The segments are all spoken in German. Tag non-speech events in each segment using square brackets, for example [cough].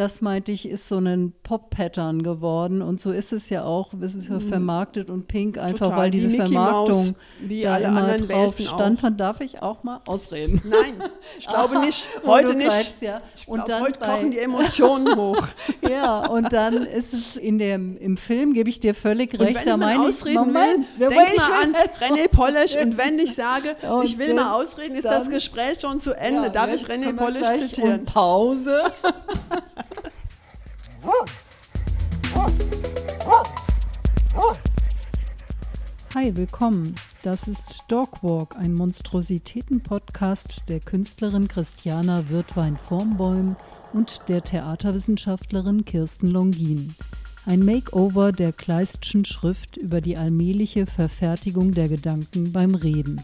das meinte ich, ist so ein Pop-Pattern geworden. Und so ist es ja auch. Es ist ja vermarktet und pink, einfach Total. weil diese Mickey Vermarktung Mouse, wie da alle immer anderen drauf Welten stand. Von darf ich auch mal ausreden. [laughs] Nein, ich glaube [laughs] nicht. Wo Heute nicht. greifst, ja. Ich Und glaub, dann heute bei- kochen die [laughs] Emotionen hoch. Ja, und dann ist es in dem, im Film, gebe ich dir völlig recht, wenn da meine ich, Moment, will, wait, denk ich mal an René Polish und wenn ich sage, Und ich will dann- mal ausreden, ist das dann- Gespräch schon zu Ende. Ja, Darf ich René gleich zitieren? Pause. Willkommen. Das ist Dogwalk, ein Monstrositäten-Podcast der Künstlerin Christiana Wirtwein-Vormbäum und der Theaterwissenschaftlerin Kirsten Longin. Ein Makeover der Kleistschen Schrift über die allmähliche Verfertigung der Gedanken beim Reden.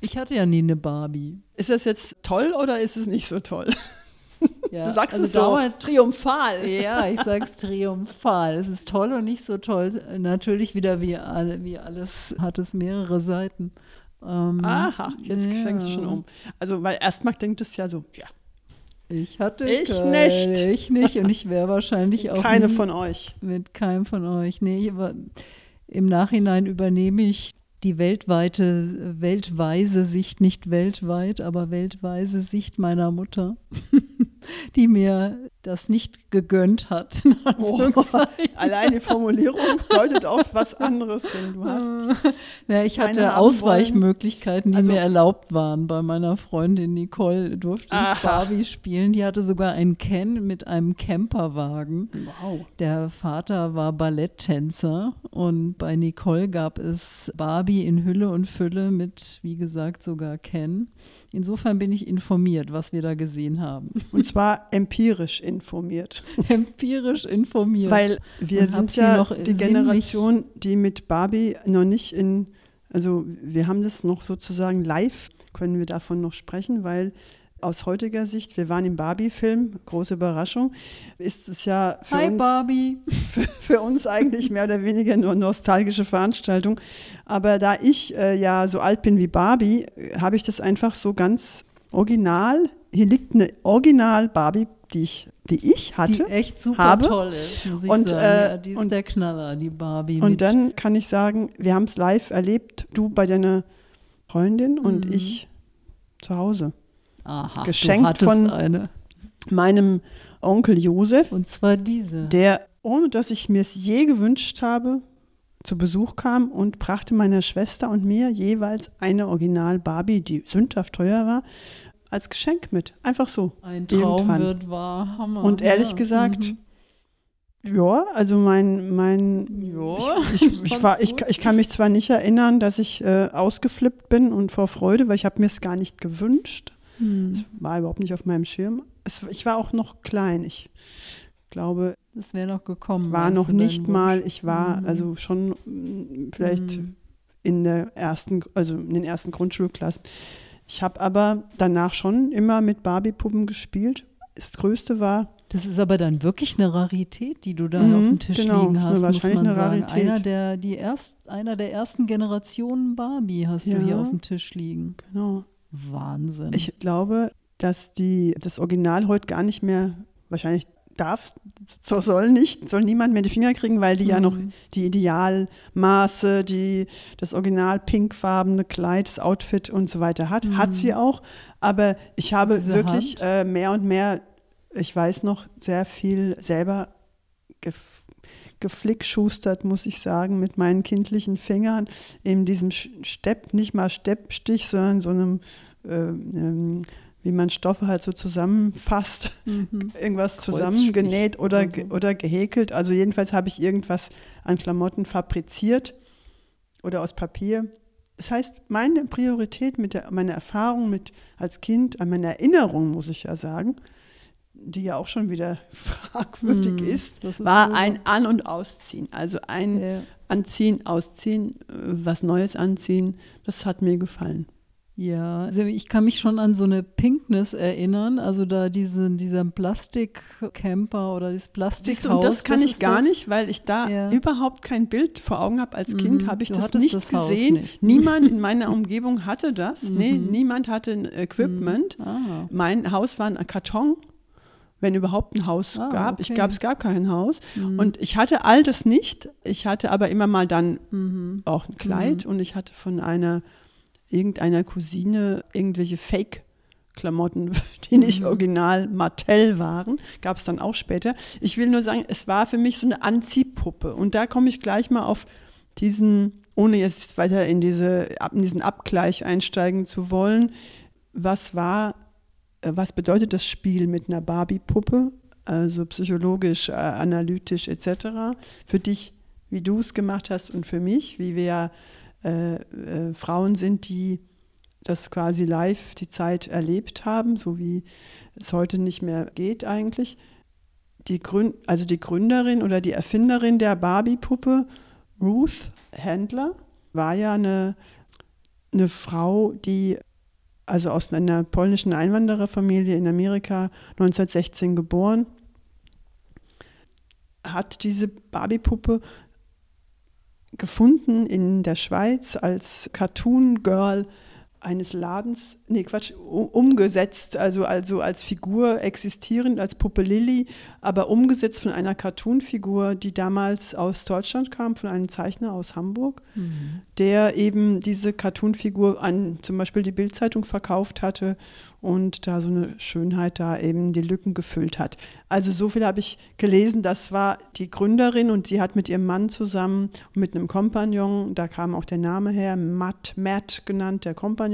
Ich hatte ja nie eine Barbie. Ist das jetzt toll oder ist es nicht so toll? [laughs] Ja, Du sagst also es so damals- triumphal. Ja, ich sag's triumphal. Es ist toll und nicht so toll. Natürlich wieder wie, alle, wie alles hat es mehrere Seiten. Ähm, Aha, jetzt ja. fängst du schon um. Also, weil erstmal denkt es ja so, ja, Ich hatte Ich keine, nicht. Ich nicht und ich wäre wahrscheinlich [laughs] auch keine von euch. mit keinem von euch. Nee, aber im Nachhinein übernehme ich die weltweite, weltweise Sicht, nicht weltweit, aber weltweise Sicht meiner Mutter, [laughs] die mir das nicht gegönnt hat. Oh, allein die Formulierung deutet auf was anderes hin. Du hast Ja, ich hatte Ausweichmöglichkeiten, die Also- mir erlaubt waren. Bei meiner Freundin Nicole durfte ich Aha. Barbie spielen. Die hatte sogar einen Ken mit einem Camperwagen. wow. Der Vater war Balletttänzer und bei Nicole gab es Barbie in Hülle und Fülle mit, wie gesagt, sogar Ken. Insofern bin ich informiert, was wir da gesehen haben. Und zwar empirisch informiert. [laughs] Empirisch informiert. Weil wir sind ja noch die Generation, die mit Barbie noch nicht in, also wir haben das noch sozusagen live, können wir davon noch sprechen, weil aus heutiger Sicht, wir waren im Barbie-Film, große Überraschung, ist es ja für Hi uns Barbie. [laughs] für, für uns eigentlich mehr oder weniger nur nostalgische Veranstaltung. Aber da ich äh, ja so alt bin wie Barbie, habe ich das einfach so ganz original. Hier liegt eine Original Barbie, die ich, die ich hatte. Die echt super habe. toll ist, muss ich Und, sagen. äh, ja, die ist und- der Knaller, die Barbie. Und mit. dann kann ich sagen, wir haben es live erlebt, du bei deiner Freundin und Mhm. ich zu Hause. Aha, geschenkt von- eine. Meinem Onkel Josef, Und zwar diese. der, ohne dass ich mir es je gewünscht habe, zu Besuch kam und brachte meiner Schwester und mir jeweils eine Original Barbie, die sündhaft teuer war, als Geschenk mit. Einfach so. Ein Traum irgendwann. wird wahr. Hammer. Und ehrlich ja. gesagt, Mhm. ja, also mein, mein Ja, ich, ich, [laughs] ich, war, ich, ich kann mich zwar nicht erinnern, dass ich äh, ausgeflippt bin und vor Freude, weil ich habe mir es gar nicht gewünscht. Hm. Es war überhaupt nicht auf meinem Schirm. Es, ich war auch noch klein. Ich glaube, Das wäre noch gekommen. war noch du, nicht mal, ich war Mhm. also schon mm, vielleicht Mhm. in der ersten, also in den ersten Grundschulklassen. Ich habe aber danach schon immer mit Barbie-Puppen gespielt. Das Größte war, Das ist aber dann wirklich eine Rarität, die du da Mhm, auf dem Tisch genau, liegen hast, muss wahrscheinlich man eine sagen. Rarität. Einer der, die erst, einer der ersten Generationen Barbie hast du Ja. hier auf dem Tisch liegen. genau, Wahnsinn. Ich glaube, dass die, das Original heute gar nicht mehr, wahrscheinlich darf, so soll nicht, soll niemand mehr die Finger kriegen, weil die ja noch Mhm. die Idealmaße, die, das original pinkfarbene Kleid, das Outfit und so weiter hat. Hat sie auch. Aber ich habe Mhm. Diese wirklich äh, mehr und mehr, ich weiß noch, sehr viel selber gef geflickschustert, muss ich sagen, mit meinen kindlichen Fingern in diesem Stepp, nicht mal Steppstich, sondern so einem, äh, ähm, wie man Stoffe halt so zusammenfasst, Mhm. [laughs] irgendwas zusammengenäht oder, oder ge- so. oder gehäkelt. Also jedenfalls habe ich irgendwas an Klamotten fabriziert oder aus Papier. Das heißt, meine Priorität mit der, meine Erfahrung mit als Kind, an meine Erinnerung, muss ich ja sagen, die ja auch schon wieder [laughs] fragwürdig Mhm, ist, ist war wohl ein An- und Ausziehen. Also ein Ja. Anziehen, Ausziehen, äh, was Neues anziehen, das hat mir gefallen. Ja, also ich kann mich schon an so eine Pinkness erinnern, also da diesen, dieser Plastikcamper oder dieses Plastikhaus. Siehst du, und das kann das ich gar das? nicht, weil ich da ja. überhaupt kein Bild vor Augen habe. Als Kind mhm, habe ich das nicht das gesehen. Nicht. [laughs] Niemand in meiner Umgebung hatte das. Mhm. Nee, niemand hatte ein Equipment. Mhm. Ah. Mein Haus war ein Karton wenn überhaupt ein Haus ah, gab. Okay. Ich glaube, es gab kein Haus. Mhm. Und ich hatte all das nicht. Ich hatte aber immer mal dann mhm. auch ein Kleid mhm. und ich hatte von einer irgendeiner Cousine irgendwelche Fake-Klamotten, [laughs] die nicht mhm. original Martell waren. Gab es dann auch später. Ich will nur sagen, es war für mich so eine Anziehpuppe. Und da komme ich gleich mal auf diesen, ohne jetzt weiter in, diese, in diesen Abgleich einsteigen zu wollen, was war, was bedeutet das Spiel mit einer Barbie-Puppe? Also psychologisch, äh, analytisch etc. Für dich, wie du es gemacht hast und für mich, wie wir äh, äh, Frauen sind, die das quasi live die Zeit erlebt haben, so wie es heute nicht mehr geht eigentlich. Die Gründ also die Gründerin oder die Erfinderin der Barbie-Puppe, Ruth Handler, war ja eine, eine Frau, die also aus einer polnischen Einwandererfamilie in Amerika 1916 geboren, hat diese Barbie-Puppe gefunden in der Schweiz als Cartoon Girl eines Ladens, nee Quatsch, umgesetzt, also, also als Figur existierend, als Puppe Lilly, aber umgesetzt von einer Cartoon-Figur, die damals aus Deutschland kam, von einem Zeichner aus Hamburg, mhm. der eben diese Cartoon-Figur an zum Beispiel die Bildzeitung verkauft hatte und da so eine Schönheit da eben die Lücken gefüllt hat. Also so viel habe ich gelesen, das war die Gründerin und sie hat mit ihrem Mann zusammen mit einem Kompagnon, da kam auch der Name her, Matt, Matt genannt, der Kompagnon,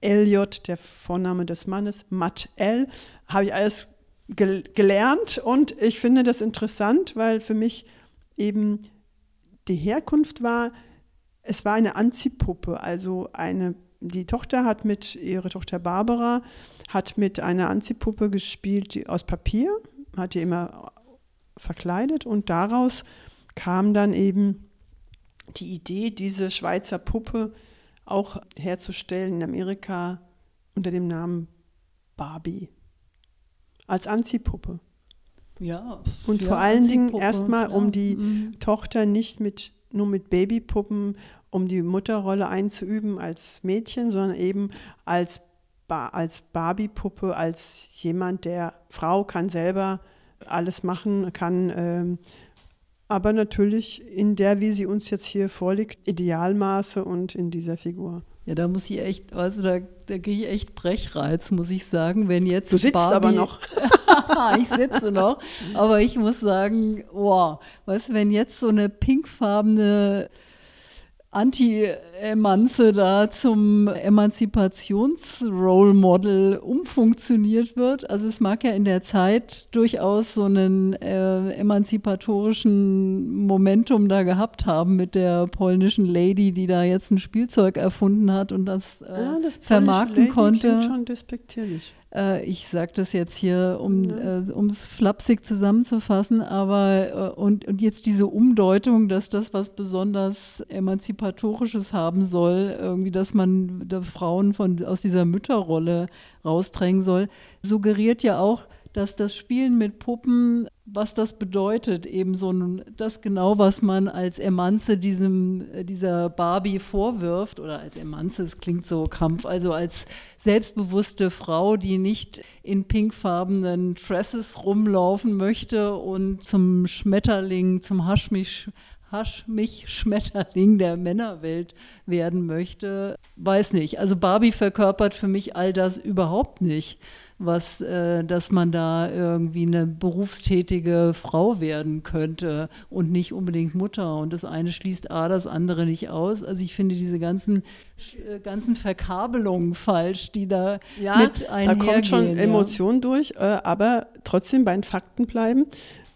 Elliot, der Vorname des Mannes, Matt L, habe ich alles gel gelernt und ich finde das interessant, weil für mich eben die Herkunft war, es war eine Anziehpuppe, also eine die Tochter hat mit, ihre Tochter Barbara, hat mit einer Anziehpuppe gespielt die, aus Papier, hat die immer verkleidet und daraus kam dann eben die Idee, diese Schweizer Puppe auch herzustellen in Amerika unter dem Namen Barbie. Als Anziehpuppe. Ja. Und ja, vor allen Dingen erstmal, ja. um die mhm. Tochter nicht mit, nur mit Babypuppen um die Mutterrolle einzuüben als Mädchen, sondern eben als, ba als Barbie-Puppe, als jemand, der Frau kann selber alles machen, kann ähm, aber natürlich in der, wie sie uns jetzt hier vorliegt, Idealmaße und in dieser Figur. Ja, da muss ich echt, also da, da kriege ich echt Brechreiz, muss ich sagen, wenn jetzt Du sitzt Barbie, aber noch. [laughs] ich sitze noch, aber ich muss sagen, wow, weißt du, wenn jetzt so eine pinkfarbene Anti-Emanze da zum Emanzipations-Role-Model umfunktioniert wird. Also es mag ja in der Zeit durchaus so einen äh, emanzipatorischen Momentum da gehabt haben mit der polnischen Lady, die da jetzt ein Spielzeug erfunden hat und das, äh, ah, das vermarkten Lady konnte. Schon despektierlich. Äh, ich sage das jetzt hier, um ja. äh, es flapsig zusammenzufassen, aber äh, und, und jetzt diese Umdeutung, dass das was besonders Emanzipatorisches haben soll, irgendwie, dass man Frauen von, aus dieser Mütterrolle rausdrängen soll, suggeriert ja auch, dass das Spielen mit Puppen, was das bedeutet, eben so das genau, was man als Emanze diesem, dieser Barbie vorwirft, oder als Emanze, es klingt so Kampf, also als selbstbewusste Frau, die nicht in pinkfarbenen Dresses rumlaufen möchte und zum Schmetterling, zum Haschmich Hasch mich Schmetterling der Männerwelt werden möchte, weiß nicht. Also Barbie verkörpert für mich all das überhaupt nicht was, äh, dass man da irgendwie eine berufstätige Frau werden könnte und nicht unbedingt Mutter. Und das eine schließt A, das andere nicht aus. Also ich finde diese ganzen, äh, ganzen Verkabelungen falsch, die da ja, mit einhergehen. Da kommt schon ja. Emotion durch, äh, aber trotzdem bei den Fakten bleiben.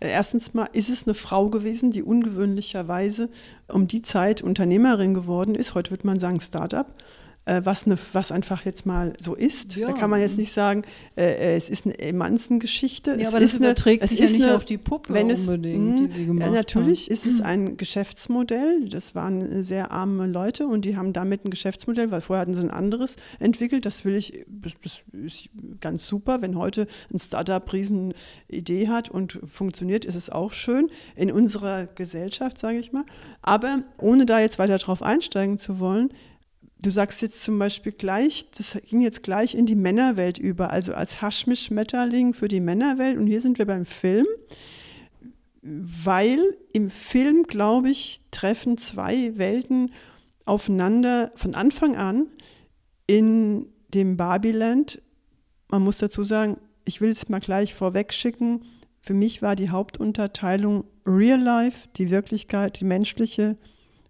Äh, erstens mal ist es eine Frau gewesen, die ungewöhnlicherweise um die Zeit Unternehmerin geworden ist. Heute würde man sagen Startup was, ne, was einfach jetzt mal so ist. Ja. Da kann man jetzt nicht sagen, äh, es ist eine Emanzengeschichte. Ja, es aber das ist eine- überträgt es sich ja nicht eine- auf die Puppe wenn es, unbedingt, mh, die sie gemacht ja, natürlich haben. ist es ein Geschäftsmodell. Das waren sehr arme Leute und die haben damit ein Geschäftsmodell, weil vorher hatten sie ein anderes entwickelt. Das will ich, das, das ist ganz super. Wenn heute ein Startup riesen Idee hat und funktioniert, ist es auch schön in unserer Gesellschaft, sage ich mal. Aber ohne da jetzt weiter drauf einsteigen zu wollen, Du sagst jetzt zum Beispiel gleich, das ging jetzt gleich in die Männerwelt über, also als Haschmisch-Schmetterling für die Männerwelt. Und hier sind wir beim Film, weil im Film, glaube ich, treffen zwei Welten aufeinander von Anfang an in dem Barbieland. Man muss dazu sagen, ich will es mal gleich vorweg schicken. Für mich war die Hauptunterteilung Real Life, die Wirklichkeit, die menschliche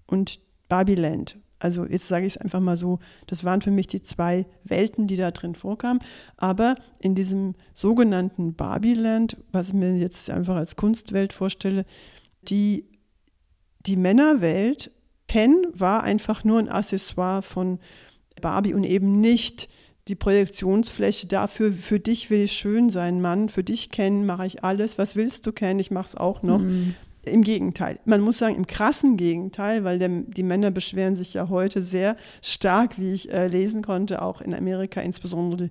und Barbieland. Also jetzt sage ich es einfach mal so, das waren für mich die zwei Welten, die da drin vorkamen. Aber in diesem sogenannten Barbieland, was ich mir jetzt einfach als Kunstwelt vorstelle, die, die Männerwelt, Ken war einfach nur ein Accessoire von Barbie und eben nicht die Projektionsfläche dafür, für dich will ich schön sein, Mann, für dich kennen mache ich alles, was willst du kennen, ich mache es auch noch. Im Gegenteil. Man muss sagen, im krassen Gegenteil, weil der, die Männer beschweren sich ja heute sehr stark, wie ich äh, lesen konnte, auch in Amerika, insbesondere die,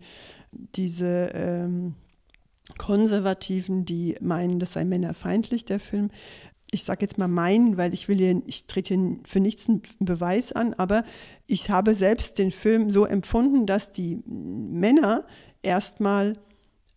diese ähm, Konservativen, die meinen, das sei männerfeindlich, der Film. Ich sage jetzt mal meinen, weil ich will hier, ich trete hier für nichts einen Beweis an, aber ich habe selbst den Film so empfunden, dass die Männer erstmal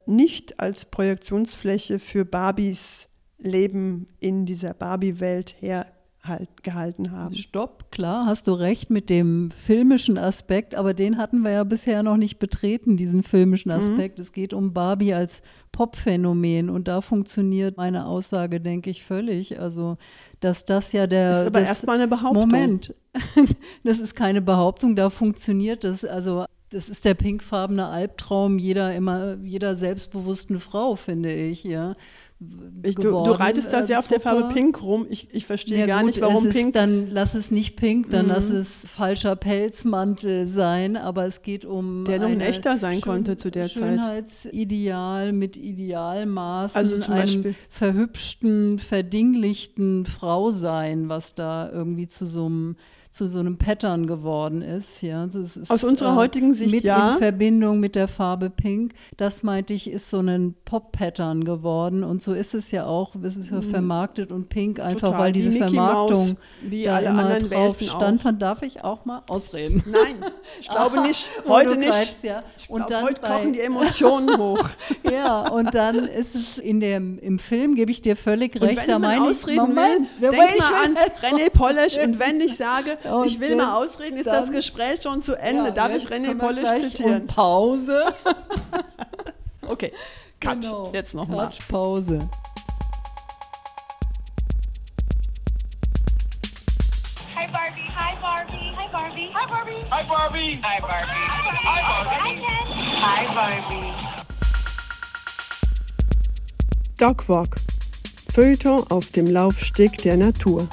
nicht als Projektionsfläche für Barbies Leben in dieser Barbie-Welt hergehalten haben. Stopp, klar, hast du recht mit dem filmischen Aspekt, aber den hatten wir ja bisher noch nicht betreten, diesen filmischen Mhm. Aspekt. Es geht um Barbie als Pop-Phänomen und da funktioniert meine Aussage, denke ich, völlig. Also, dass das ja der. Das ist aber erstmal eine Behauptung. Moment, [laughs] das ist keine Behauptung, da funktioniert das. Also, das ist der pinkfarbene Albtraum jeder immer, jeder selbstbewussten Frau, finde ich, ja. Ich, du, du reitest da als sehr auf der Farbe. Pink rum. Ich, ich verstehe Ja, gar gut, nicht, warum es ist, Pink. Dann lass es nicht pink, dann Mhm. lass es falscher Pelzmantel sein, aber es geht um Der noch ein echter sein Schön- konnte zu der Zeit. Schönheitsideal mit Idealmaßen, Also zum einem Beispiel- verhübschten, verdinglichten Frausein, was da irgendwie zu so einem zu so einem Pattern geworden ist. Ja. Also ist, Aus unserer heutigen Sicht, mit ja. in Verbindung mit der Farbe Pink, das meinte ich, ist so ein Pop-Pattern geworden und so ist es ja auch, es ist ja vermarktet und Pink einfach, Mhm. Total, weil diese Mickey Vermarktung Mouse, wie da alle immer anderen drauf Welten stand. auch. Von darf ich auch mal ausreden? [laughs] Nein, ich glaube [laughs] nicht. Und Heute nicht. greifst, ja. Ich Und glaub, dann heute kochen die Emotionen [laughs] hoch. Ja, und dann ist es in dem, im Film, gebe ich dir völlig Und recht, wenn da meine ich, ausreden Moment, will, denk mal an René Polish und wenn ich sage, und ich will mal ausreden, ist das Gespräch schon zu Ende? Ja, Darf ich René Polisch zitieren? Pause. [laughs] okay, Cut. Genau. Jetzt nochmal. Cut, Pause. Hi Barbie, hi Barbie, hi Barbie, hi Barbie, hi Barbie, hi Barbie, hi Barbie, hi Barbie. Hi Barbie. Dogwalk. Feuilleton auf dem Laufsteg der Natur.